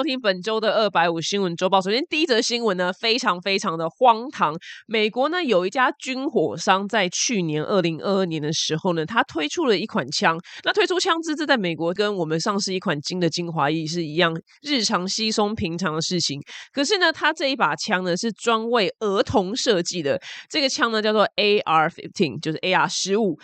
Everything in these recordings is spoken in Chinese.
收听本周的二百五新闻周报。首先，第一则新闻呢，非常非常的荒唐。美国呢有一家军火商在去年二零二二年的时候呢，他推出了一款枪。那推出枪支，这在美国跟我们上市一款金的精华液是一样日常稀松平常的事情。可是呢，他这一把枪呢是专为儿童设计的。这个枪呢叫做 AR fifteen，就是 AR 十五。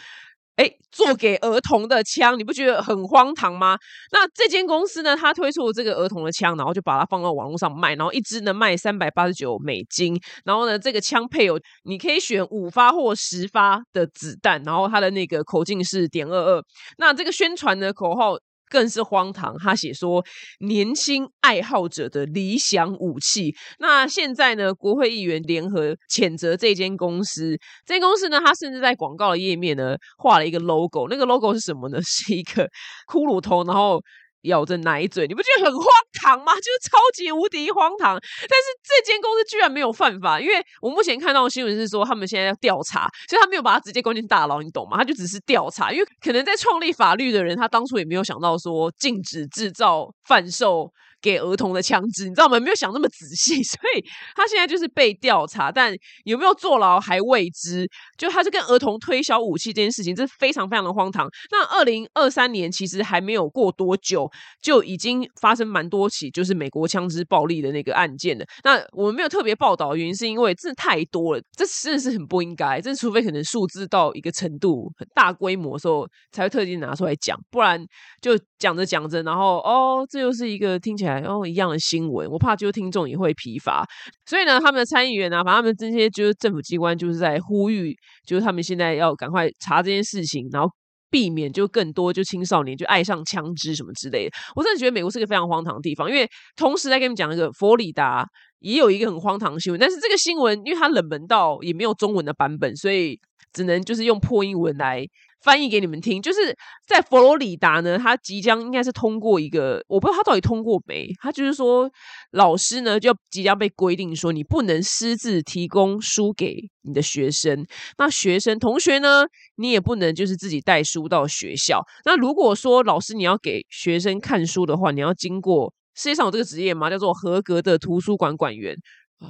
哎，做给儿童的枪，你不觉得很荒唐吗？那这间公司呢，它推出了这个儿童的枪，然后就把它放到网络上卖，然后一支能卖三百八十九美金。然后呢，这个枪配有你可以选五发或十发的子弹，然后它的那个口径是点二二。那这个宣传的口号。更是荒唐，他写说年轻爱好者的理想武器。那现在呢，国会议员联合谴责这间公司。这间公司呢，他甚至在广告的页面呢画了一个 logo，那个 logo 是什么呢？是一个骷髅头，然后。咬着奶嘴，你不觉得很荒唐吗？就是超级无敌荒唐。但是这间公司居然没有犯法，因为我目前看到的新闻是说，他们现在要调查，所以他没有把他直接关进大牢，你懂吗？他就只是调查，因为可能在创立法律的人，他当初也没有想到说禁止制造、贩售。给儿童的枪支，你知道吗？没有想那么仔细，所以他现在就是被调查，但有没有坐牢还未知。就他是跟儿童推销武器这件事情，这非常非常的荒唐。那二零二三年其实还没有过多久，就已经发生蛮多起就是美国枪支暴力的那个案件了。那我们没有特别报道的原因，是因为真的太多了，这真的是很不应该。这除非可能数字到一个程度很大规模的时候，才会特地拿出来讲，不然就讲着讲着，然后哦，这又是一个听起来。然后一样的新闻，我怕就听众也会疲乏，所以呢，他们的参议员啊，把他们这些就是政府机关，就是在呼吁，就是他们现在要赶快查这件事情，然后避免就更多就青少年就爱上枪支什么之类的。我真的觉得美国是个非常荒唐的地方，因为同时在跟你们讲一个佛里达也有一个很荒唐的新闻，但是这个新闻因为它冷门到也没有中文的版本，所以只能就是用破英文来。翻译给你们听，就是在佛罗里达呢，他即将应该是通过一个，我不知道他到底通过没。他就是说，老师呢就即将被规定说，你不能私自提供书给你的学生。那学生同学呢，你也不能就是自己带书到学校。那如果说老师你要给学生看书的话，你要经过世界上有这个职业吗？叫做合格的图书馆馆员。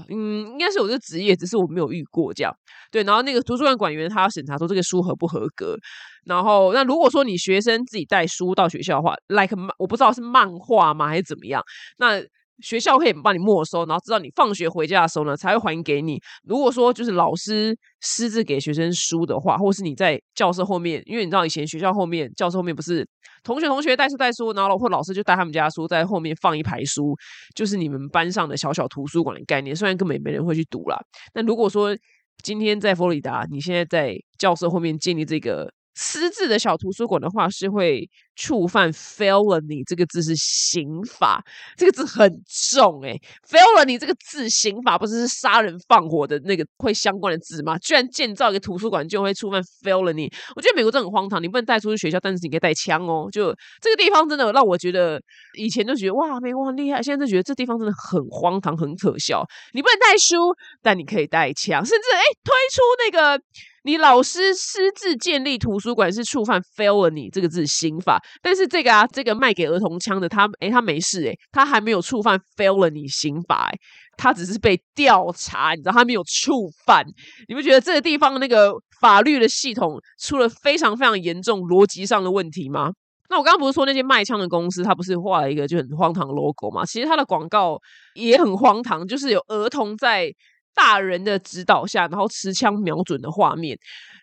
嗯，应该是有这职业，只是我没有遇过这样。对，然后那个图书馆管员他要审查说这个书合不合格。然后，那如果说你学生自己带书到学校的话，like 我不知道是漫画吗还是怎么样，那。学校可以帮你没收，然后知道你放学回家的时候呢，才会还给你。如果说就是老师私自给学生书的话，或是你在教室后面，因为你知道以前学校后面教室后面不是同学同学带书带书，然后或老师就带他们家书在后面放一排书，就是你们班上的小小图书馆的概念。虽然根本也没人会去读啦，但如果说今天在佛罗里达，你现在在教室后面建立这个。私自的小图书馆的话，是会触犯 felony 这个字是刑法，这个字很重哎，felony 这个字刑法不是是杀人放火的那个会相关的字吗？居然建造一个图书馆就会触犯 felony，我觉得美国真的很荒唐。你不能带出去学校，但是你可以带枪哦。就这个地方真的让我觉得，以前就觉得哇美国很厉害，现在就觉得这地方真的很荒唐、很可笑。你不能带书，但你可以带枪，甚至哎推出那个。你老师私自建立图书馆是触犯 felony 这个字刑法，但是这个啊，这个卖给儿童枪的他，诶，他没事，诶，他还没有触犯 felony 刑法，诶，他只是被调查，你知道他没有触犯，你不觉得这个地方那个法律的系统出了非常非常严重逻辑上的问题吗？那我刚刚不是说那些卖枪的公司，他不是画了一个就很荒唐的 logo 吗？其实他的广告也很荒唐，就是有儿童在。大人的指导下，然后持枪瞄准的画面，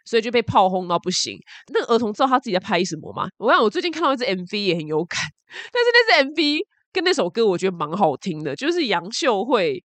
所以就被炮轰到不行。那个儿童知道他自己在拍什么吗？我想我最近看到一支 MV 也很有感，但是那支 MV 跟那首歌我觉得蛮好听的，就是杨秀慧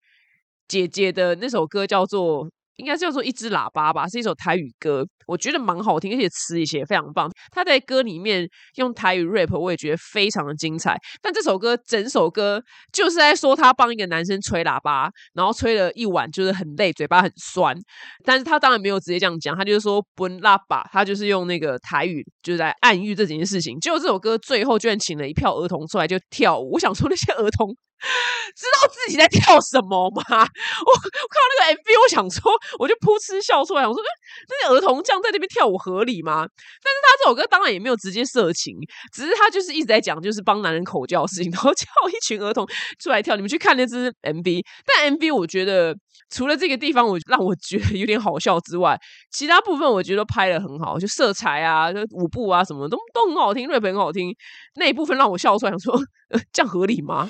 姐姐的那首歌叫做。应该叫做一只喇叭吧，是一首台语歌，我觉得蛮好听，而且词也写非常棒。他在歌里面用台语 rap，我也觉得非常的精彩。但这首歌整首歌就是在说他帮一个男生吹喇叭，然后吹了一晚，就是很累，嘴巴很酸。但是他当然没有直接这样讲，他就是说不喇叭，他就是用那个台语，就是在暗喻这件事情。结果这首歌最后居然请了一票儿童出来就跳舞，我想说那些儿童。知道自己在跳什么吗？我看到那个 MV，我想说，我就噗嗤笑出来，我说，那些儿童这样在那边跳舞合理吗？但是他这首歌当然也没有直接色情，只是他就是一直在讲，就是帮男人口交的事情，然后叫一群儿童出来跳。你们去看那支 MV，但 MV 我觉得除了这个地方我让我觉得有点好笑之外，其他部分我觉得拍的很好，就色彩啊、舞步啊什么都都很好听，，rap 很好听，那一部分让我笑出来，想说这样合理吗？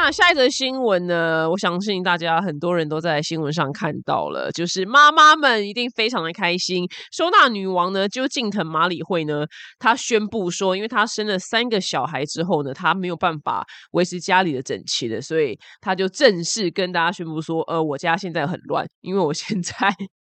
那下一则新闻呢？我相信大家很多人都在新闻上看到了，就是妈妈们一定非常的开心。收纳女王呢，就近藤麻里惠呢，她宣布说，因为她生了三个小孩之后呢，她没有办法维持家里的整齐的，所以她就正式跟大家宣布说，呃，我家现在很乱，因为我现在。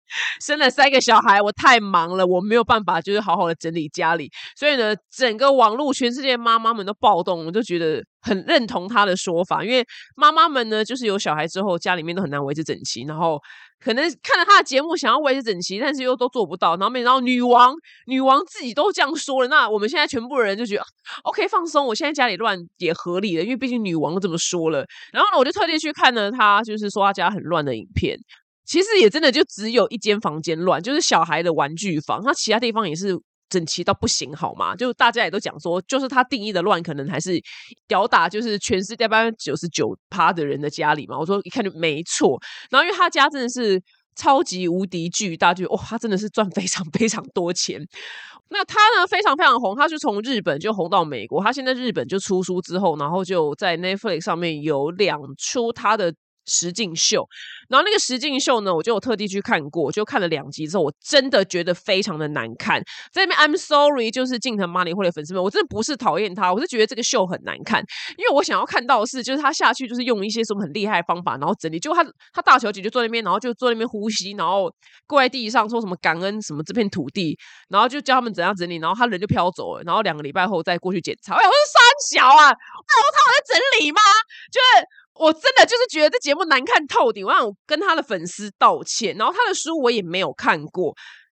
生了三个小孩，我太忙了，我没有办法，就是好好的整理家里。所以呢，整个网络全世界妈妈们都暴动，我就觉得很认同他的说法。因为妈妈们呢，就是有小孩之后，家里面都很难维持整齐，然后可能看了他的节目，想要维持整齐，但是又都做不到。然后没想到女王，女王自己都这样说了，那我们现在全部人就觉得 OK 放松，我现在家里乱也合理了，因为毕竟女王都这么说了。然后呢，我就特地去看了他，就是说他家很乱的影片。其实也真的就只有一间房间乱，就是小孩的玩具房，那其他地方也是整齐到不行，好吗？就大家也都讲说，就是他定义的乱，可能还是吊打，就是全世界百分之九十九趴的人的家里嘛。我说一看就没错，然后因为他家真的是超级无敌巨大，就哇，他真的是赚非常 非常多钱。那他呢非常非常红，他是从日本就红到美国，他现在日本就出书之后，然后就在 Netflix 上面有两出他的。实境秀，然后那个实境秀呢，我就特地去看过，就看了两集之后，我真的觉得非常的难看。在那边，I'm sorry，就是近藤麻里惠的粉丝们，我真的不是讨厌他，我是觉得这个秀很难看，因为我想要看到的是，就是他下去就是用一些什么很厉害的方法，然后整理，就他他大小姐就坐那边，然后就坐那边呼吸，然后跪在地上说什么感恩什么这片土地，然后就教他们怎样整理，然后他人就飘走了，然后两个礼拜后再过去检查，哎，我是三小啊，那我他在整理吗？就是。我真的就是觉得这节目难看透顶，我让我跟他的粉丝道歉。然后他的书我也没有看过，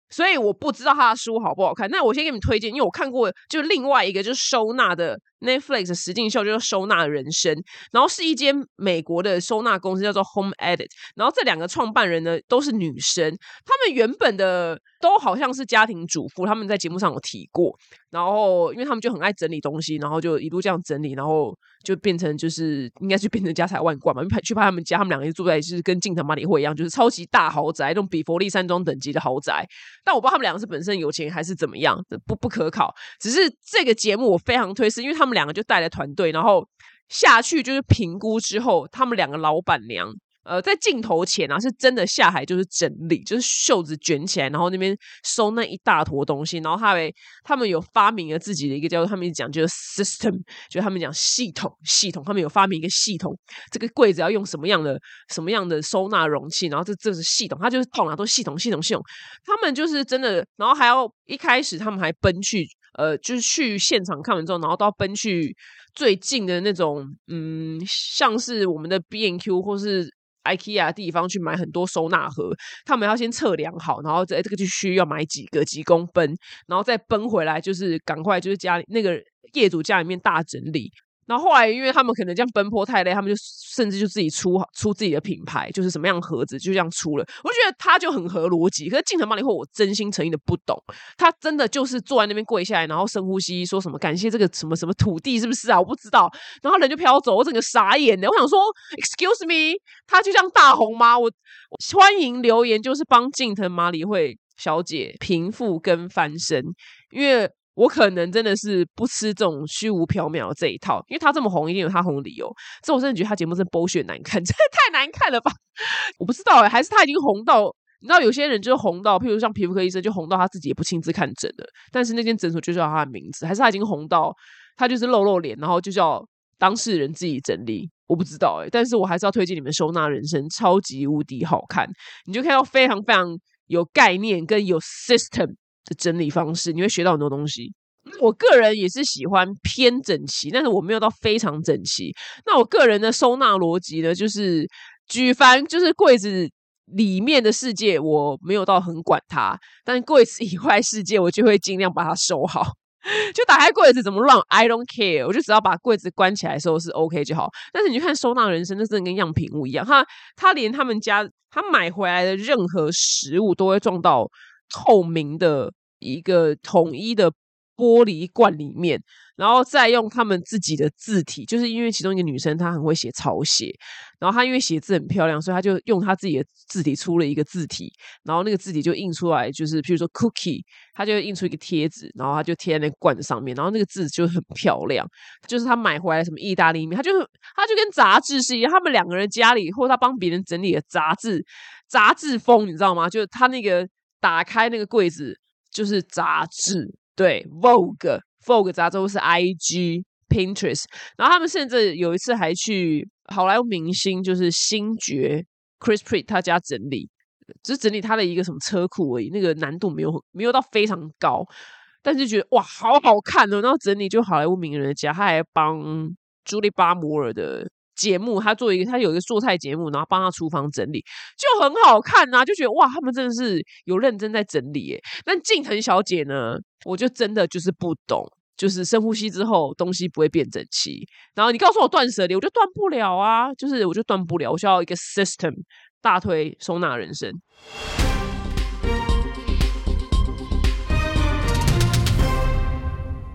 所以我不知道他的书好不好看。那我先给你们推荐，因为我看过，就另外一个就是收纳的。Netflix 实境秀就是收纳人生，然后是一间美国的收纳公司叫做 Home Edit，然后这两个创办人呢都是女生，他们原本的都好像是家庭主妇，他们在节目上有提过，然后因为他们就很爱整理东西，然后就一路这样整理，然后就变成就是应该是变成家财万贯嘛，去去拍他们家，他们两个就住在就是跟近藤麻里惠一样，就是超级大豪宅，那种比佛利山庄等级的豪宅，但我不知道他们两个是本身有钱还是怎么样，不不可考，只是这个节目我非常推，是因为他们。两个就带了团队，然后下去就是评估之后，他们两个老板娘。呃，在镜头前啊，是真的下海就是整理，就是袖子卷起来，然后那边收那一大坨东西，然后他们他们有发明了自己的一个叫做他们讲就是 system，就他们讲系统系统，他们有发明一个系统，这个柜子要用什么样的什么样的收纳容器，然后这这是系统，他就是到哪都系统系统系统，他们就是真的，然后还要一开始他们还奔去呃，就是去现场看完之后，然后都要奔去最近的那种嗯，像是我们的 B N Q 或是。IKEA 地方去买很多收纳盒，他们要先测量好，然后在这个地区要买几个几公分，然后再奔回来，就是赶快就是家里那个业主家里面大整理。然后后来，因为他们可能这样奔波太累，他们就甚至就自己出出自己的品牌，就是什么样盒子就这样出了。我觉得他就很合逻辑。可是进城帮以后，我真心诚意的不懂，他真的就是坐在那边跪下来，然后深呼吸，说什么感谢这个什么什么土地，是不是啊？我不知道。然后人就飘走，我整个傻眼的。我想说，Excuse me，他就像大红吗？我欢迎留言，就是帮近藤麻里会小姐平复跟翻身，因为。我可能真的是不吃这种虚无缥缈这一套，因为他这么红，一定有他红的理由。这我真的觉得他节目真剥削难看，真的太难看了吧？我不知道哎，还是他已经红到，你知道有些人就是红到，譬如像皮肤科医生就红到他自己也不亲自看诊了，但是那间诊所就叫他的名字，还是他已经红到他就是露露脸，然后就叫当事人自己整理。我不知道哎，但是我还是要推荐你们收纳人生，超级无敌好看，你就看到非常非常有概念跟有 system。的整理方式，你会学到很多东西。我个人也是喜欢偏整齐，但是我没有到非常整齐。那我个人的收纳逻辑呢，就是举凡就是柜子里面的世界，我没有到很管它，但柜子以外世界，我就会尽量把它收好。就打开柜子怎么乱，I don't care，我就只要把柜子关起来的时候是 OK 就好。但是你看收纳人生，那真的跟样品屋一样，他他连他们家他买回来的任何食物都会撞到透明的一个统一的玻璃罐里面。然后再用他们自己的字体，就是因为其中一个女生她很会写草写，然后她因为写字很漂亮，所以她就用她自己的字体出了一个字体，然后那个字体就印出来，就是譬如说 cookie，她就印出一个贴纸，然后她就贴在那罐子上面，然后那个字就很漂亮。就是她买回来什么意大利面，她就她就跟杂志是一样，他们两个人家里或者她帮别人整理的杂志，杂志风你知道吗？就是她那个打开那个柜子就是杂志，对 Vogue。Vogue 杂志是 IG Pinterest，然后他们甚至有一次还去好莱坞明星，就是星爵 Chris Pratt 他家整理，只是整理他的一个什么车库而已，那个难度没有没有到非常高，但是觉得哇好好看哦，然后整理就好莱坞名人的家，他还帮朱莉巴摩尔的节目，他做一个他有一个做菜节目，然后帮他厨房整理，就很好看呐，就觉得哇他们真的是有认真在整理耶。但静藤小姐呢？我就真的就是不懂，就是深呼吸之后东西不会变整齐。然后你告诉我断舍离，我就断不了啊，就是我就断不了，我需要一个 system 大推收纳人生。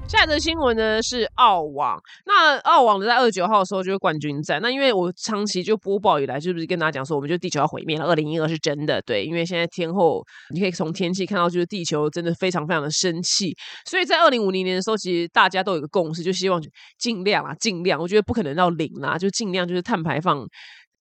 下一则新闻呢是澳网，那澳网在二十九号的时候就是冠军战。那因为我长期就播报以来，是不是跟大家讲说，我们就地球要毁灭了？二零一二是真的，对，因为现在天后你可以从天气看到，就是地球真的非常非常的生气。所以在二零五零年的时候，其实大家都有个共识，就希望尽量啊，尽量，我觉得不可能到零啦，就尽量就是碳排放。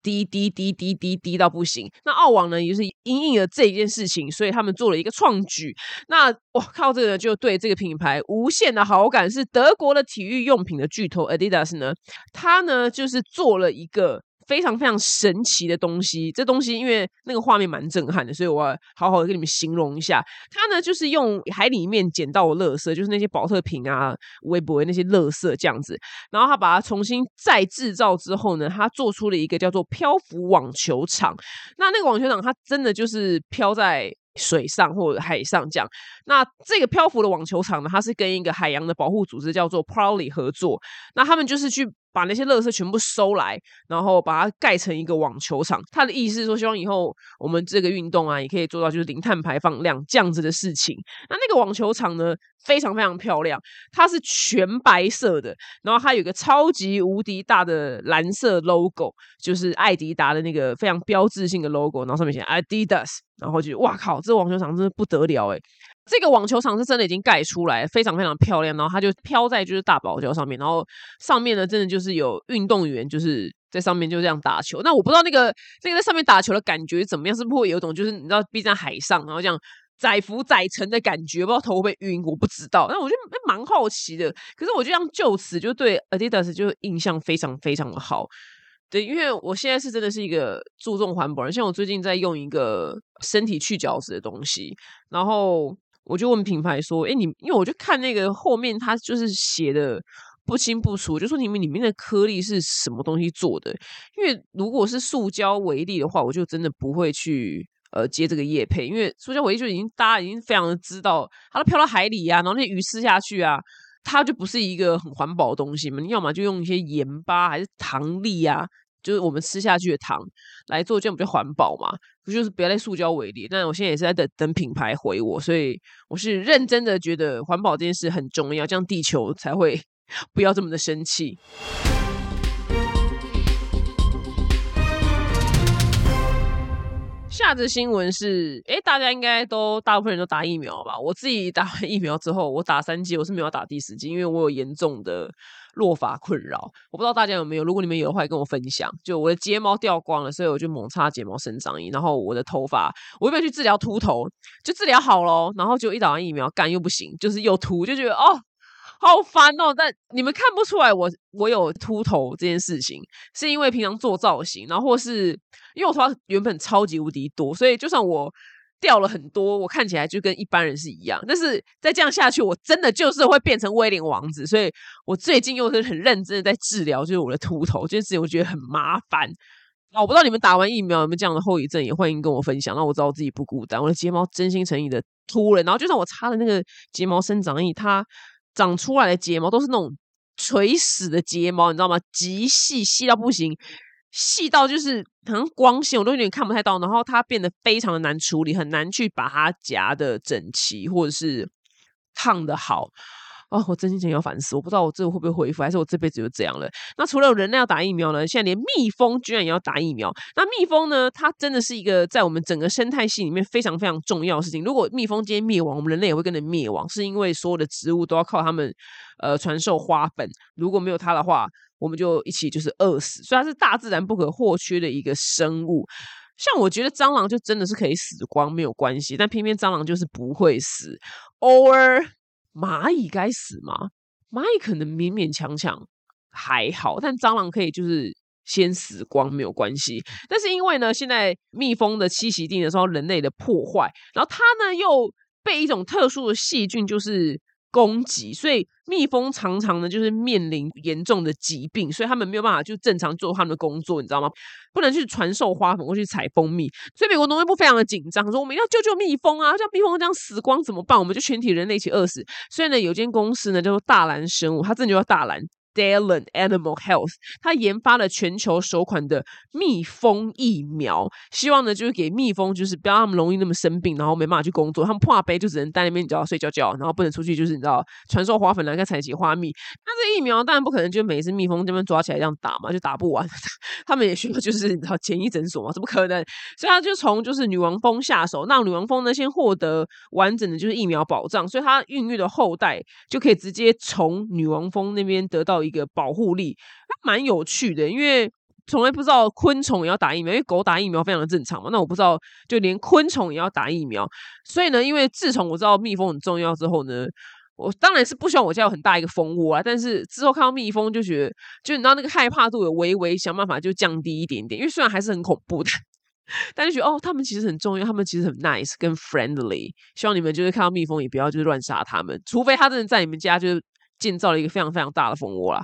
滴滴滴滴滴滴到不行。那澳网呢，也是因应了这一件事情，所以他们做了一个创举。那我，靠这个就对这个品牌无限的好感。是德国的体育用品的巨头 Adidas 呢，他呢就是做了一个。非常非常神奇的东西，这东西因为那个画面蛮震撼的，所以我要好好的跟你们形容一下。它呢就是用海里面捡到的垃圾，就是那些保特瓶啊、微博那些垃圾这样子，然后他把它重新再制造之后呢，他做出了一个叫做漂浮网球场。那那个网球场它真的就是漂在。水上或者海上这样，那这个漂浮的网球场呢，它是跟一个海洋的保护组织叫做 Prowly 合作，那他们就是去把那些垃圾全部收来，然后把它盖成一个网球场。他的意思是说，希望以后我们这个运动啊，也可以做到就是零碳排放量这样子的事情。那那个网球场呢？非常非常漂亮，它是全白色的，然后它有个超级无敌大的蓝色 logo，就是艾迪达的那个非常标志性的 logo，然后上面写 Adidas，然后就哇靠，这网球场真的不得了哎！这个网球场是真的已经盖出来，非常非常漂亮，然后它就飘在就是大堡礁上面，然后上面呢真的就是有运动员就是在上面就这样打球。那我不知道那个那个在上面打球的感觉怎么样，是不是会有一种就是你知道逼在海上，然后这样。载浮载沉的感觉，不知道头会不会晕，我不知道。那我觉得蛮好奇的。可是我就这样就此就对 Adidas 就印象非常非常的好。对，因为我现在是真的是一个注重环保人，像我最近在用一个身体去角质的东西，然后我就问品牌说：“哎，你因为我就看那个后面，它就是写的不清不楚，就说你们里面的颗粒是什么东西做的？因为如果是塑胶为例的话，我就真的不会去。”呃，接这个叶配，因为塑胶尾就已经大家已经非常的知道，它都飘到海里啊，然后那鱼吃下去啊，它就不是一个很环保的东西嘛。你要么就用一些盐巴还是糖粒啊，就是我们吃下去的糖来做，这样比较环保嘛。不就是不要在塑胶为例。但我现在也是在等等品牌回我，所以我是认真的觉得环保这件事很重要，这样地球才会 不要这么的生气。下则新闻是，哎，大家应该都大部分人都打疫苗吧？我自己打完疫苗之后，我打三剂，我是没有打第四剂，因为我有严重的落发困扰。我不知道大家有没有，如果你们有的话，跟我分享。就我的睫毛掉光了，所以我就猛擦睫毛生长液。然后我的头发，我要去治疗秃头，就治疗好了，然后就一打完疫苗干又不行，就是又秃，就觉得哦。好烦哦！但你们看不出来我我有秃头这件事情，是因为平常做造型，然后或是因为我头发原本超级无敌多，所以就算我掉了很多，我看起来就跟一般人是一样。但是再这样下去，我真的就是会变成威廉王子。所以我最近又是很认真的在治疗，就是我的秃头这件事情，我觉得很麻烦。我不知道你们打完疫苗有没有这样的后遗症，也欢迎跟我分享，让我知道自己不孤单。我的睫毛真心诚意的秃了，然后就算我擦了那个睫毛生长液，它。长出来的睫毛都是那种垂死的睫毛，你知道吗？极细，细到不行，细到就是好像光线我都有点看不太到。然后它变得非常的难处理，很难去把它夹的整齐，或者是烫的好。哦，我真心想要反思！我不知道我这会不会恢复，还是我这辈子就这样了。那除了人类要打疫苗呢？现在连蜜蜂居然也要打疫苗。那蜜蜂呢？它真的是一个在我们整个生态系里面非常非常重要的事情。如果蜜蜂今天灭亡，我们人类也会跟着灭亡，是因为所有的植物都要靠它们呃传授花粉。如果没有它的话，我们就一起就是饿死。所以它是大自然不可或缺的一个生物。像我觉得蟑螂就真的是可以死光没有关系，但偏偏蟑螂就是不会死，偶尔。蚂蚁该死吗？蚂蚁可能勉勉强强还好，但蟑螂可以就是先死光没有关系。但是因为呢，现在蜜蜂的栖息地的时候，人类的破坏，然后它呢又被一种特殊的细菌就是。攻击，所以蜜蜂常常呢就是面临严重的疾病，所以他们没有办法就正常做他们的工作，你知道吗？不能去传授花粉过去采蜂蜜，所以美国农业部非常的紧张，说我们要救救蜜蜂啊，像蜜蜂这样死光怎么办？我们就全体人类一起饿死。所以呢，有间公司呢叫做大蓝生物，它真的叫大蓝。Dalen Animal Health，他研发了全球首款的蜜蜂疫苗，希望呢就是给蜜蜂，就是不要他们容易那么生病，然后没办法去工作，他们破杯就只能待那边，你知道睡觉觉，然后不能出去，就是你知道传授花粉来跟采集花蜜。那这疫苗当然不可能就每一次蜜蜂这边抓起来这样打嘛，就打不完，他们也需要就是你知道简易诊所嘛，怎么可能？所以他就从就是女王蜂下手，让女王蜂呢先获得完整的就是疫苗保障，所以它孕育的后代就可以直接从女王蜂那边得到。一个保护力，蛮有趣的，因为从来不知道昆虫也要打疫苗，因为狗打疫苗非常的正常嘛。那我不知道，就连昆虫也要打疫苗，所以呢，因为自从我知道蜜蜂很重要之后呢，我当然是不希望我家有很大一个蜂窝啊。但是之后看到蜜蜂，就觉得就你知道那个害怕度有微微想办法就降低一点点，因为虽然还是很恐怖的，但是觉得哦，他们其实很重要，他们其实很 nice 跟 friendly。希望你们就是看到蜜蜂也不要就是乱杀他们，除非他真的在你们家就是。建造了一个非常非常大的蜂窝啦。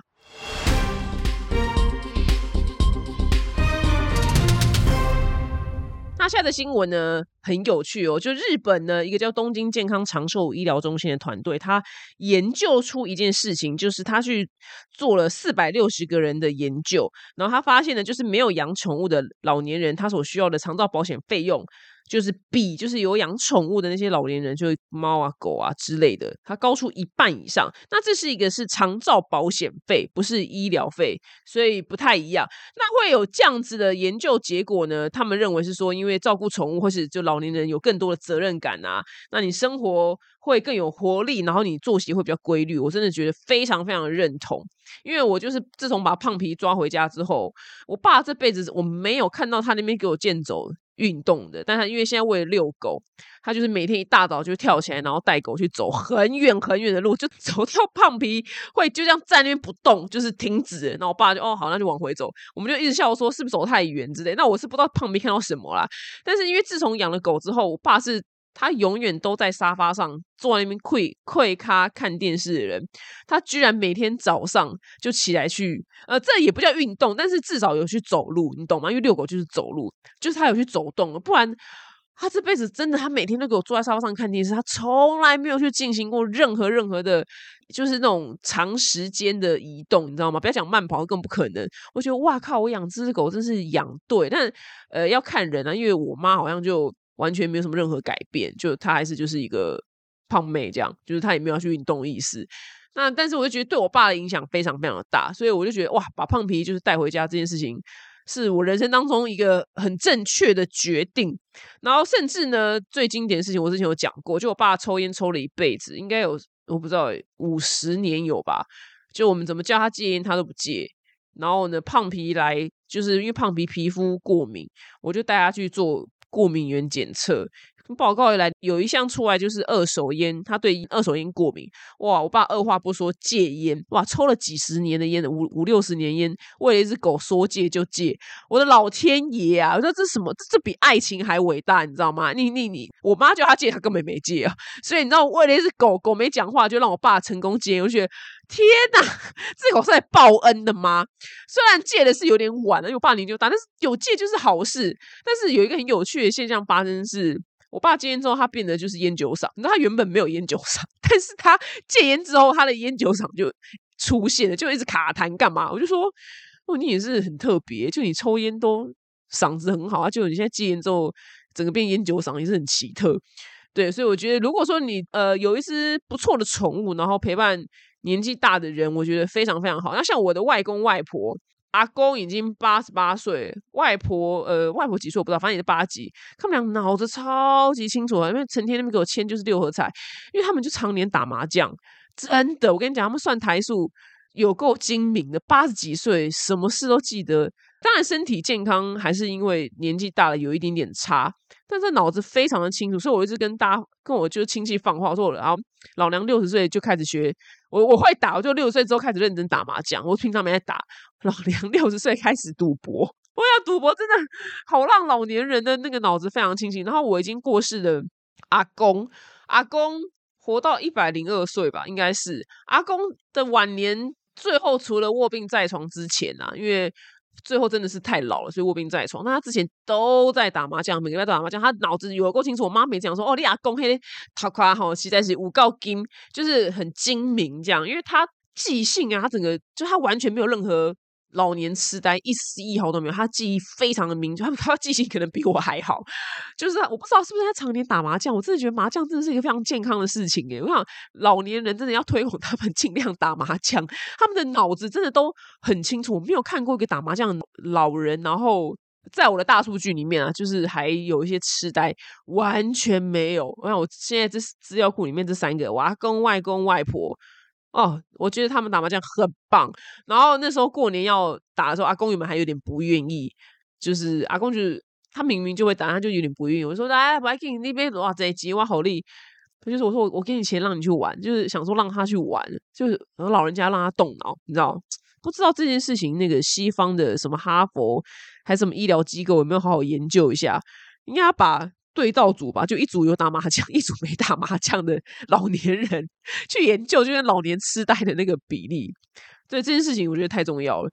那下的新闻呢，很有趣哦。就日本呢，一个叫东京健康长寿医疗中心的团队，他研究出一件事情，就是他去做了四百六十个人的研究，然后他发现呢，就是没有养宠物的老年人，他所需要的长照保险费用。就是比就是有养宠物的那些老年人，就是猫啊狗啊之类的，它高出一半以上。那这是一个是长照保险费，不是医疗费，所以不太一样。那会有这样子的研究结果呢？他们认为是说，因为照顾宠物或是就老年人有更多的责任感啊，那你生活会更有活力，然后你作息会比较规律。我真的觉得非常非常的认同，因为我就是自从把胖皮抓回家之后，我爸这辈子我没有看到他那边给我健走。运动的，但他因为现在为了遛狗，他就是每天一大早就跳起来，然后带狗去走很远很远的路，就走到 胖皮会就这样站那边不动，就是停止。然后我爸就哦好，那就往回走。我们就一直笑说是不是走太远之类。那我是不知道胖皮看到什么啦。但是因为自从养了狗之后，我爸是。他永远都在沙发上坐在那边跪跪咖看电视的人，他居然每天早上就起来去，呃，这也不叫运动，但是至少有去走路，你懂吗？因为遛狗就是走路，就是他有去走动了，不然他这辈子真的，他每天都给我坐在沙发上看电视，他从来没有去进行过任何任何的，就是那种长时间的移动，你知道吗？不要讲慢跑，更不可能。我觉得哇靠，我养这只狗真是养对，但呃要看人啊，因为我妈好像就。完全没有什么任何改变，就他还是就是一个胖妹这样，就是他也没有去运动意思。那但是我就觉得对我爸的影响非常非常的大，所以我就觉得哇，把胖皮就是带回家这件事情，是我人生当中一个很正确的决定。然后甚至呢，最经典的事情我之前有讲过，就我爸抽烟抽了一辈子，应该有我不知道五十年有吧？就我们怎么叫他戒烟，他都不戒。然后呢，胖皮来就是因为胖皮皮肤过敏，我就带他去做。过敏原检测报告一来，有一项出来就是二手烟，他对二手烟过敏。哇！我爸二话不说戒烟，哇，抽了几十年的烟，五五六十年烟，为了一只狗说戒就戒。我的老天爷啊！我说这什么？这这比爱情还伟大，你知道吗？你你你，我妈叫他戒，他根本没戒啊。所以你知道，为了一只狗狗没讲话，就让我爸成功戒。我觉得天哪，这狗是来报恩的吗？虽然戒的是有点晚了，因为我爸年纪大，但是有戒就是好事。但是有一个很有趣的现象发生是。我爸戒烟之后，他变得就是烟酒嗓。你知道他原本没有烟酒嗓，但是他戒烟之后，他的烟酒嗓就出现了，就一直卡痰干嘛？我就说，哦，你也是很特别，就你抽烟都嗓子很好啊，就你现在戒烟之后，整个变烟酒嗓也是很奇特。对，所以我觉得，如果说你呃有一只不错的宠物，然后陪伴年纪大的人，我觉得非常非常好。那像我的外公外婆。阿公已经八十八岁，外婆呃，外婆几岁我不知道，反正也是八级。他们俩脑子超级清楚，因为成天那边给我签就是六合彩，因为他们就常年打麻将，真的，我跟你讲，他们算台数有够精明的，八十几岁什么事都记得。当然身体健康还是因为年纪大了有一点点差，但是脑子非常的清楚，所以我一直跟大家跟我就是亲戚放话说，然后老娘六十岁就开始学。我我会打，我就六十岁之后开始认真打麻将。我平常没在打，老娘 六十岁开始赌博。我要赌博真的好让老年人的那个脑子非常清醒。然后我已经过世的阿公，阿公活到一百零二岁吧，应该是阿公的晚年最后除了卧病在床之前啊，因为。最后真的是太老了，所以卧病在床。那他之前都在打麻将，每个月都打麻将，他脑子有够清楚。我妈没讲说，哦，你阿公嘿，他夸吼，实在是五告金，就是很精明这样，因为他记性啊，他整个就他完全没有任何。老年痴呆一丝一毫都没有，他记忆非常的明确，他 他记性可能比我还好。就是我不知道是不是他常年打麻将，我真的觉得麻将真的是一个非常健康的事情诶。我想老年人真的要推广他们尽量打麻将，他们的脑子真的都很清楚。我没有看过一个打麻将老人，然后在我的大数据里面啊，就是还有一些痴呆，完全没有。我想我现在这资料库里面这三个，我阿公、外公、外婆。哦，我觉得他们打麻将很棒。然后那时候过年要打的时候，阿公原本还有点不愿意，就是阿公就是他明明就会打，他就有点不愿意。我说来，Viking 那边哇，这集哇好厉，他就是我说我我给你钱让你去玩，就是想说让他去玩，就是老人家让他动脑，你知道？不知道这件事情，那个西方的什么哈佛还是什么医疗机构有没有好好研究一下？应该要把。对照组吧，就一组有打麻将，一组没打麻将的老年人去研究，就是老年痴呆的那个比例。对这件事情，我觉得太重要了。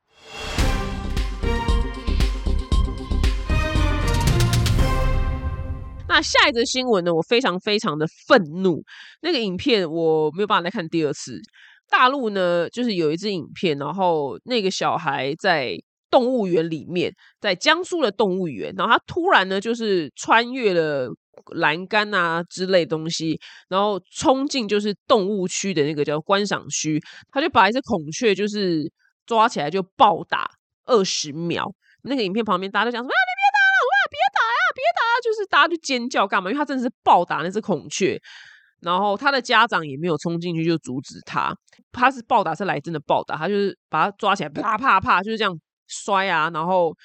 那下一则新闻呢？我非常非常的愤怒。那个影片我没有办法再看第二次。大陆呢，就是有一支影片，然后那个小孩在。动物园里面，在江苏的动物园，然后他突然呢，就是穿越了栏杆啊之类东西，然后冲进就是动物区的那个叫观赏区，他就把一只孔雀就是抓起来就暴打二十秒。那个影片旁边大家都讲说啊，你别打了，哇，别打呀，别打，就是大家就尖叫干嘛？因为他真的是暴打那只孔雀，然后他的家长也没有冲进去就阻止他，他是暴打是来真的暴打，他就是把他抓起来啪啪啪，就是这样。摔啊，然后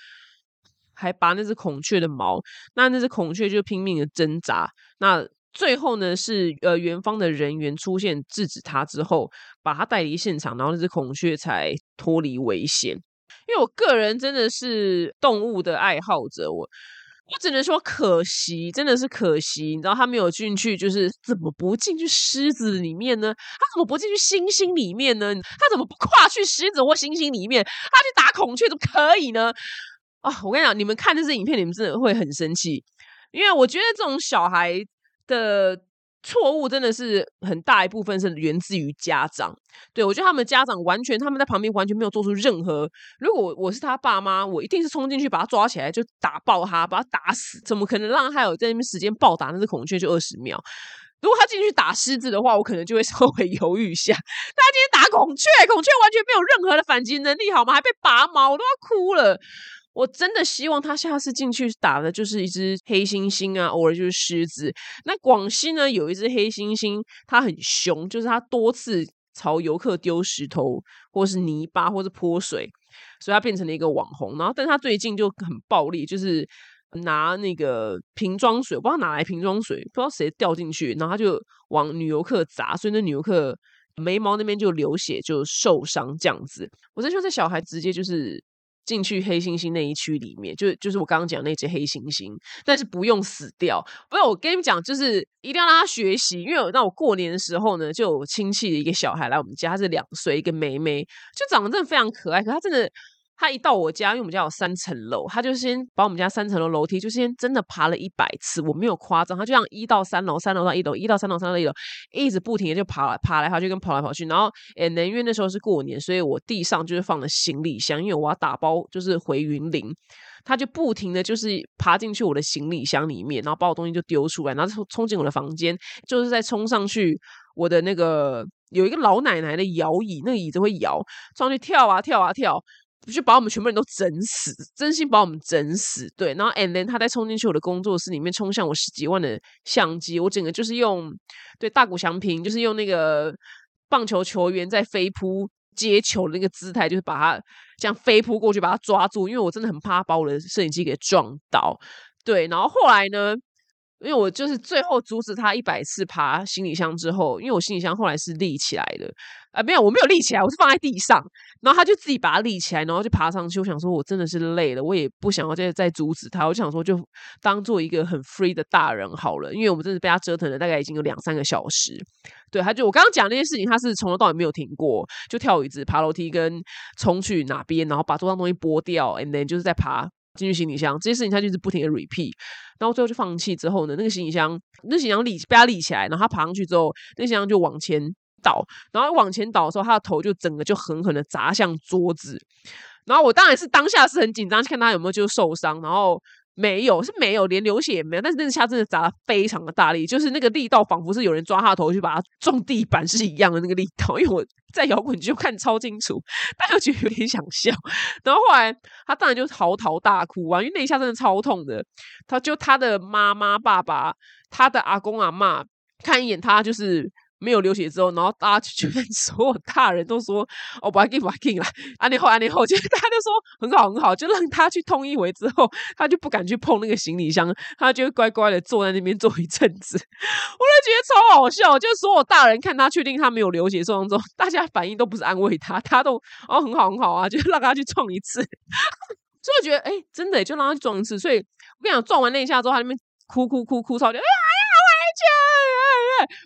还拔那只孔雀的毛，那那只孔雀就拼命的挣扎。那最后呢，是呃园方的人员出现制止他之后，把他带离现场，然后那只孔雀才脱离危险。因为我个人真的是动物的爱好者，我。我只能说可惜，真的是可惜。你知道他没有进去，就是怎么不进去狮子里面呢？他怎么不进去猩猩里面呢？他怎么不跨去狮子或猩猩里面？他去打孔雀怎么可以呢？啊！我跟你讲，你们看这支影片，你们真的会很生气，因为我觉得这种小孩的。错误真的是很大一部分是源自于家长，对我觉得他们家长完全他们在旁边完全没有做出任何。如果我是他爸妈，我一定是冲进去把他抓起来就打爆他，把他打死。怎么可能让他有在那边时间暴打那只孔雀就二十秒？如果他进去打狮子的话，我可能就会 稍微犹豫一下。他今天打孔雀，孔雀完全没有任何的反击能力，好吗？还被拔毛，我都要哭了。我真的希望他下次进去打的就是一只黑猩猩啊，偶尔就是狮子。那广西呢有一只黑猩猩，它很凶，就是它多次朝游客丢石头，或是泥巴，或是泼水，所以它变成了一个网红。然后，但它最近就很暴力，就是拿那个瓶装水，我不知道哪来瓶装水，不知道谁掉进去，然后他就往女游客砸，所以那女游客眉毛那边就流血，就受伤这样子。我真希望这小孩直接就是。进去黑猩猩那一区里面，就就是我刚刚讲那只黑猩猩，但是不用死掉。不是我跟你们讲，就是一定要让他学习。因为我那我过年的时候呢，就有亲戚的一个小孩来我们家，他是两岁，一个妹妹，就长得真的非常可爱。可他真的他一到我家，因为我们家有三层楼，他就先把我们家三层楼楼梯就先真的爬了一百次，我没有夸张，他就像一到三楼，三楼到一楼，一到三楼，三到一楼，一直不停的就爬爬来爬去，跟跑来跑去。然后，诶，因为那时候是过年，所以我地上就是放了行李箱，因为我要打包就是回云林，他就不停的就是爬进去我的行李箱里面，然后把我东西就丢出来，然后冲冲进我的房间，就是在冲上去我的那个有一个老奶奶的摇椅，那个椅子会摇，上去跳啊跳啊跳。就把我们全部人都整死，真心把我们整死。对，然后 and then 他再冲进去我的工作室里面，冲向我十几万的相机，我整个就是用对大鼓祥平，就是用那个棒球球员在飞扑接球的那个姿态，就是把他这样飞扑过去，把他抓住，因为我真的很怕把我的摄影机给撞倒。对，然后后来呢？因为我就是最后阻止他一百次爬行李箱之后，因为我行李箱后来是立起来的，啊，没有，我没有立起来，我是放在地上，然后他就自己把它立起来，然后就爬上去。我想说，我真的是累了，我也不想要再再阻止他，我想说，就当做一个很 free 的大人好了，因为我们真的被他折腾了大概已经有两三个小时。对，他就我刚刚讲那件事情，他是从头到尾没有停过，就跳椅子、爬楼梯跟冲去哪边，然后把桌上东西拨掉，and then 就是在爬。进去行李箱这些事情，他就是不停的 repeat，然后最后就放弃之后呢，那个行李箱，那行李箱立被他立起来，然后他爬上去之后，那行李箱就往前倒，然后往前倒的时候，他的头就整个就狠狠的砸向桌子，然后我当然是当下是很紧张，看他有没有就受伤，然后。没有，是没有，连流血也没有。但是那下真的砸的非常的大力，就是那个力道仿佛是有人抓他的头去把他撞地板是一样的那个力道。因为我在摇滚就看超清楚，但又觉得有点想笑。然后后来他当然就嚎啕大哭啊，因为那一下真的超痛的。他就他的妈妈、爸爸、他的阿公阿妈看一眼他就是。没有流血之后，然后大家就觉得所有大人都说：“ 哦，不要紧，不要紧啦。”安利后，安利后，其实大家都说很好，很好，就让他去通一回之后，他就不敢去碰那个行李箱，他就乖乖的坐在那边坐一阵子。我就觉得超好笑，就所有大人看他确定他没有流血受伤之后，大家反应都不是安慰他，他都哦很好很好啊，就让他去撞一次。所以我觉得，哎，真的就让他去撞一次。所以我跟你讲，撞完那一下之后，他那边哭哭哭哭，超就哎呀回去。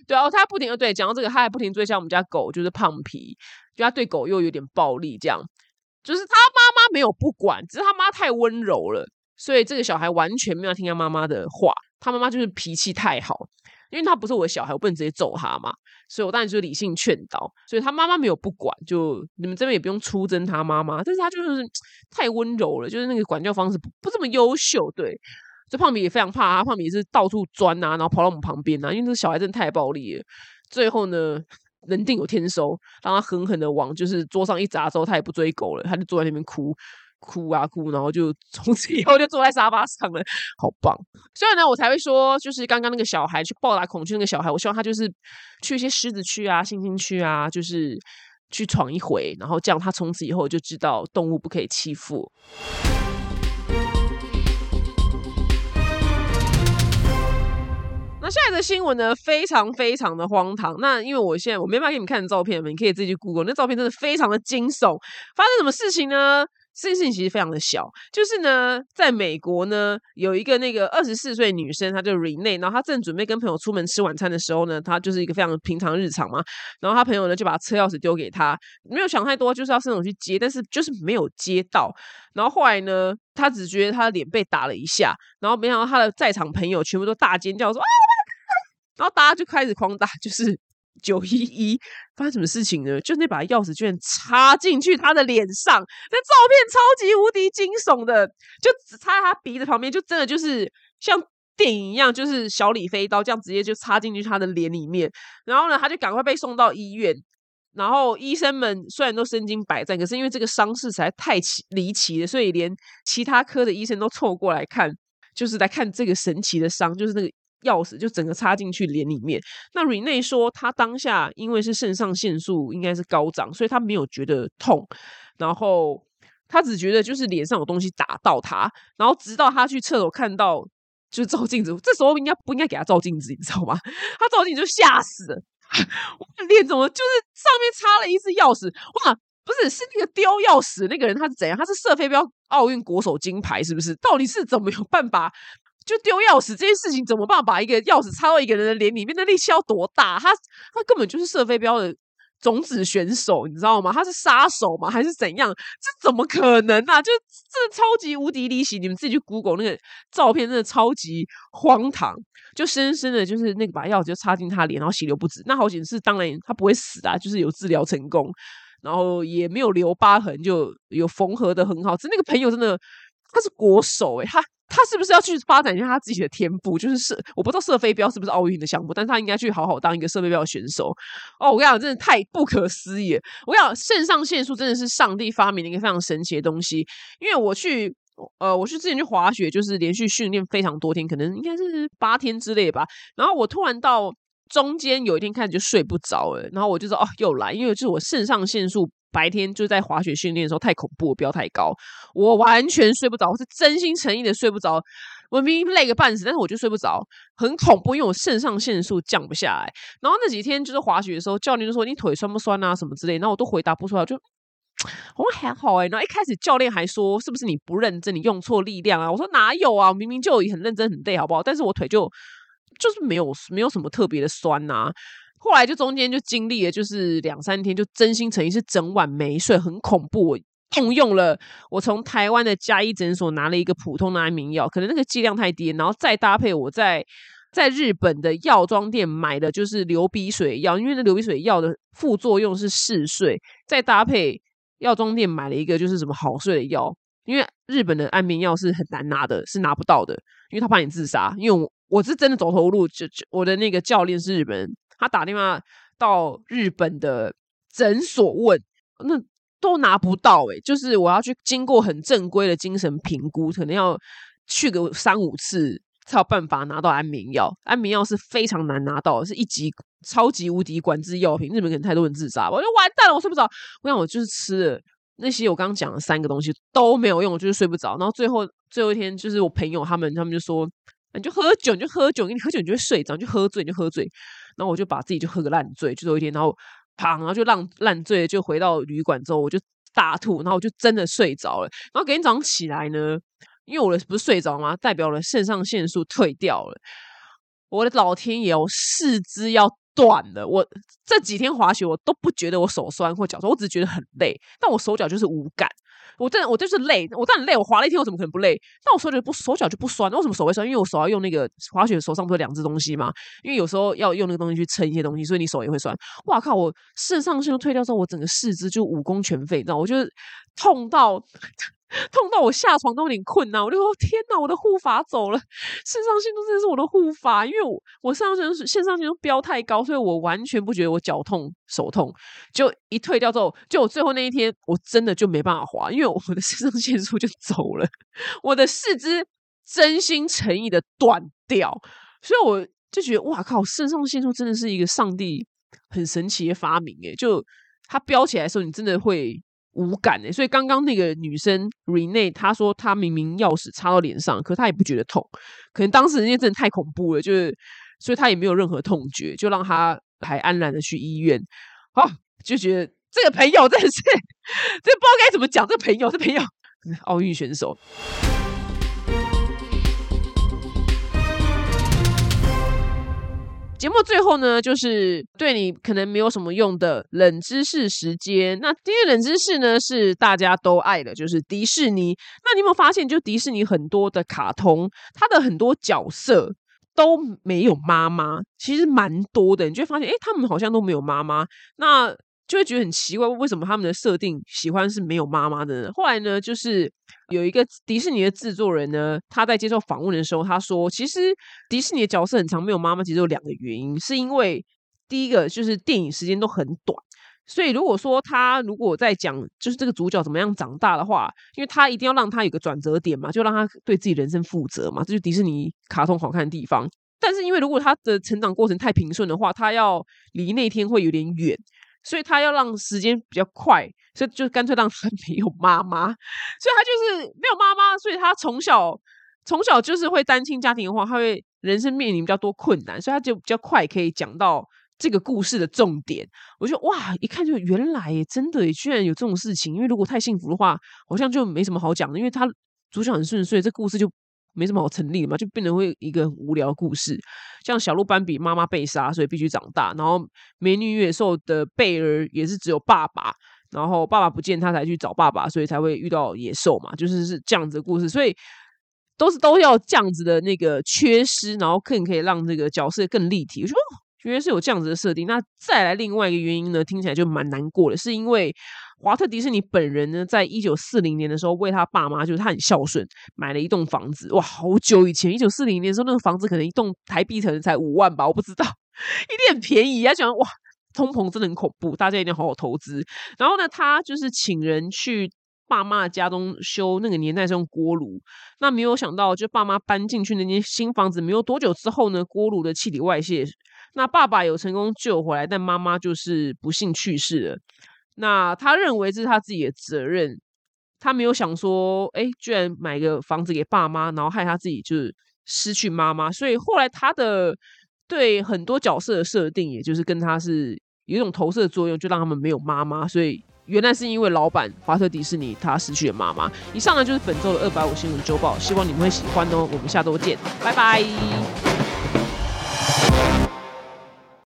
对啊，他不停的对讲到这个，他还不停追下我们家狗，就是胖皮，就他对狗又有点暴力，这样就是他妈妈没有不管，只是他妈太温柔了，所以这个小孩完全没有听他妈妈的话。他妈妈就是脾气太好，因为他不是我的小孩，我不能直接揍他嘛，所以我当然就理性劝导。所以他妈妈没有不管，就你们这边也不用出征他妈妈，但是他就是太温柔了，就是那个管教方式不不这么优秀，对。这胖米也非常怕他，胖米是到处钻啊，然后跑到我们旁边啊，因为这小孩真的太暴力了。最后呢，人定有天收，让他狠狠的往就是桌上一砸之后，他也不追狗了，他就坐在那边哭哭啊哭，然后就 从此以后就坐在沙发上了，好棒。所以呢，我才会说，就是刚刚那个小孩去暴打恐惧那个小孩，我希望他就是去一些狮子区啊、猩猩区啊，就是去闯一回，然后这样他从此以后就知道动物不可以欺负。下一个新闻呢，非常非常的荒唐。那因为我现在我没办法给你们看照片，你可以自己去 Google。那照片真的非常的惊悚。发生什么事情呢？事情其实非常的小，就是呢，在美国呢，有一个那个二十四岁女生，她就 Rene，然后她正准备跟朋友出门吃晚餐的时候呢，她就是一个非常平常日常嘛。然后她朋友呢就把车钥匙丢给她，没有想太多，就是要伸手去接，但是就是没有接到。然后后来呢，她只觉得她的脸被打了一下，然后没想到她的在场朋友全部都大尖叫说啊！然后大家就开始狂打，就是 九一一发生什么事情呢？就那把钥匙居然插进去他的脸上，那照片超级无敌惊悚的，就只插在他鼻子旁边，就真的就是像电影一样，就是小李飞刀这样直接就插进去他的脸里面。然后呢，他就赶快被送到医院。然后医生们虽然都身经百战，可是因为这个伤势实在太奇离奇了，所以连其他科的医生都凑过来看，就是来看这个神奇的伤，就是那个。钥匙就整个插进去脸里面。那 Rene 说，他当下因为是肾上腺素应该是高涨，所以他没有觉得痛，然后他只觉得就是脸上有东西打到他，然后直到他去厕所看到就照镜子，这时候应该不应该给他照镜子，你知道吗？他照镜子就吓死了，脸怎么就是上面插了一支钥匙？哇，不是是那个丢钥匙那个人他是怎样？他是射飞镖奥运国手金牌是不是？到底是怎么有办法？就丢钥匙这件事情，怎么办？把一个钥匙插到一个人的脸里面，那力气要多大？他他根本就是射飞镖的种子选手，你知道吗？他是杀手吗？还是怎样？这怎么可能啊？就这超级无敌离奇！你们自己去 Google 那个照片，真的超级荒唐。就深深的，就是那个把钥匙就插进他脸，然后血流不止。那好险是，当然他不会死啊，就是有治疗成功，然后也没有留疤痕，就有缝合的很好。这那个朋友真的，他是国手诶，他。他是不是要去发展一下他自己的天赋？就是射，我不知道射飞镖是不是奥运的项目，但是他应该去好好当一个射飞镖选手。哦，我跟你讲，真的太不可思议！我跟你讲，肾上腺素真的是上帝发明的一个非常神奇的东西。因为我去，呃，我去之前去滑雪，就是连续训练非常多天，可能应该是八天之类吧。然后我突然到中间有一天开始就睡不着了，然后我就说哦，又来，因为就是我肾上腺素。白天就在滑雪训练的时候太恐怖，不要太高，我完全睡不着，我是真心诚意的睡不着。我明明累个半死，但是我就睡不着，很恐怖，因为我肾上腺素降不下来。然后那几天就是滑雪的时候，教练就说你腿酸不酸啊什么之类，然后我都回答不出来，就我说还好哎。然后一开始教练还说是不是你不认真，你用错力量啊？我说哪有啊，明明就很认真很累，好不好？但是我腿就就是没有没有什么特别的酸呐。后来就中间就经历了，就是两三天，就真心诚意是整晚没睡，很恐怖。我动用了我从台湾的加医诊所拿了一个普通的安眠药，可能那个剂量太低，然后再搭配我在在日本的药妆店买的就是流鼻水药，因为那流鼻水药的副作用是嗜睡，再搭配药妆店买了一个就是什么好睡的药，因为日本的安眠药是很难拿的，是拿不到的，因为他怕你自杀。因为我我是真的走投无路，就就我的那个教练是日本人。他打电话到日本的诊所问，那都拿不到诶，就是我要去经过很正规的精神评估，可能要去个三五次才有办法拿到安眠药。安眠药是非常难拿到，是一级超级无敌管制药品。日本可能太多人自杀，我就完蛋了，我睡不着。我想我就是吃了那些我刚刚讲的三个东西都没有用，我就是睡不着。然后最后最后一天，就是我朋友他们他们就说，你就喝酒，你就喝酒，你喝酒你就会睡着，就喝醉你就喝醉。然后我就把自己就喝个烂醉，就有一天，然后啪，然后就烂烂醉，就回到旅馆之后，我就大吐，然后我就真的睡着了。然后隔天早上起来呢，因为我的不是睡着吗？代表了肾上腺素退掉了。我的老天爷，我四肢要断了。我这几天滑雪，我都不觉得我手酸或脚酸，我只是觉得很累，但我手脚就是无感。我真的，我就是累，我当然累。我滑了一天，我怎么可能不累？但我手脚不手脚就不酸，为什么手会酸？因为我手要用那个滑雪手上不是两只东西吗？因为有时候要用那个东西去撑一些东西，所以你手也会酸。哇靠！我肾上腺素退掉之后，我整个四肢就武功全废，你知道？我就是痛到。痛到我下床都有点困难，我就说天哪，我的护法走了，肾上腺素真的是我的护法，因为我我肾上腺素肾上腺素飙太高，所以我完全不觉得我脚痛手痛，就一退掉之后，就我最后那一天我真的就没办法滑，因为我的肾上腺素就走了，我的四肢真心诚意的断掉，所以我就觉得哇靠，肾上腺素真的是一个上帝很神奇的发明诶，就它飙起来的时候，你真的会。无感诶，所以刚刚那个女生 Rene 她说她明明钥匙插到脸上，可她也不觉得痛，可能当时人家真的太恐怖了，就是所以她也没有任何痛觉，就让她还安然的去医院。好，就觉得这个朋友真的是，这不知道该怎么讲，这个朋友，这朋友，奥运选手。节目最后呢，就是对你可能没有什么用的冷知识时间。那今天冷知识呢，是大家都爱的，就是迪士尼。那你有没有发现，就迪士尼很多的卡通，它的很多角色都没有妈妈，其实蛮多的。你就会发现，哎，他们好像都没有妈妈。那就会觉得很奇怪，为什么他们的设定喜欢是没有妈妈的？后来呢，就是有一个迪士尼的制作人呢，他在接受访问的时候，他说，其实迪士尼的角色很长没有妈妈，其实有两个原因，是因为第一个就是电影时间都很短，所以如果说他如果在讲就是这个主角怎么样长大的话，因为他一定要让他有个转折点嘛，就让他对自己人生负责嘛，这就迪士尼卡通好看的地方。但是因为如果他的成长过程太平顺的话，他要离那天会有点远。所以他要让时间比较快，所以就干脆让他 没有妈妈，所以他就是没有妈妈，所以他从小从小就是会单亲家庭的话，他会人生面临比较多困难，所以他就比较快可以讲到这个故事的重点。我就哇，一看就原来真的居然有这种事情，因为如果太幸福的话，好像就没什么好讲的，因为他主角很顺遂，这故事就。没什么好成立的嘛，就变成会一个无聊故事。像小鹿斑比妈妈被杀，所以必须长大，然后美女野兽的贝儿也是只有爸爸，然后爸爸不见他才去找爸爸，所以才会遇到野兽嘛，就是是这样子的故事，所以都是都要这样子的那个缺失，然后更可以让这个角色更立体。我说原来是有这样子的设定，那再来另外一个原因呢，听起来就蛮难过的，是因为华特迪士尼本人呢，在一九四零年的时候，为他爸妈，就是他很孝顺，买了一栋房子。哇，好久以前，一九四零年的时候，那个房子可能一栋台币可能才五万吧，我不知道，一定很便宜啊！想哇，通膨真的很恐怖，大家一定要好好投资。然后呢，他就是请人去爸妈的家中修，那个年代是用锅炉，那没有想到，就爸妈搬进去那间新房子没有多久之后呢，锅炉的气体外泄。那爸爸有成功救回来，但妈妈就是不幸去世了。那他认为这是他自己的责任，他没有想说，哎，居然买个房子给爸妈，然后害他自己就是失去妈妈。所以后来他的对很多角色的设定，也就是跟他是有一种投射作用，就让他们没有妈妈。所以原来是因为老板华特迪士尼他失去了妈妈。以上呢就是本周的二百五新闻周报，希望你们会喜欢哦。我们下周见，拜拜。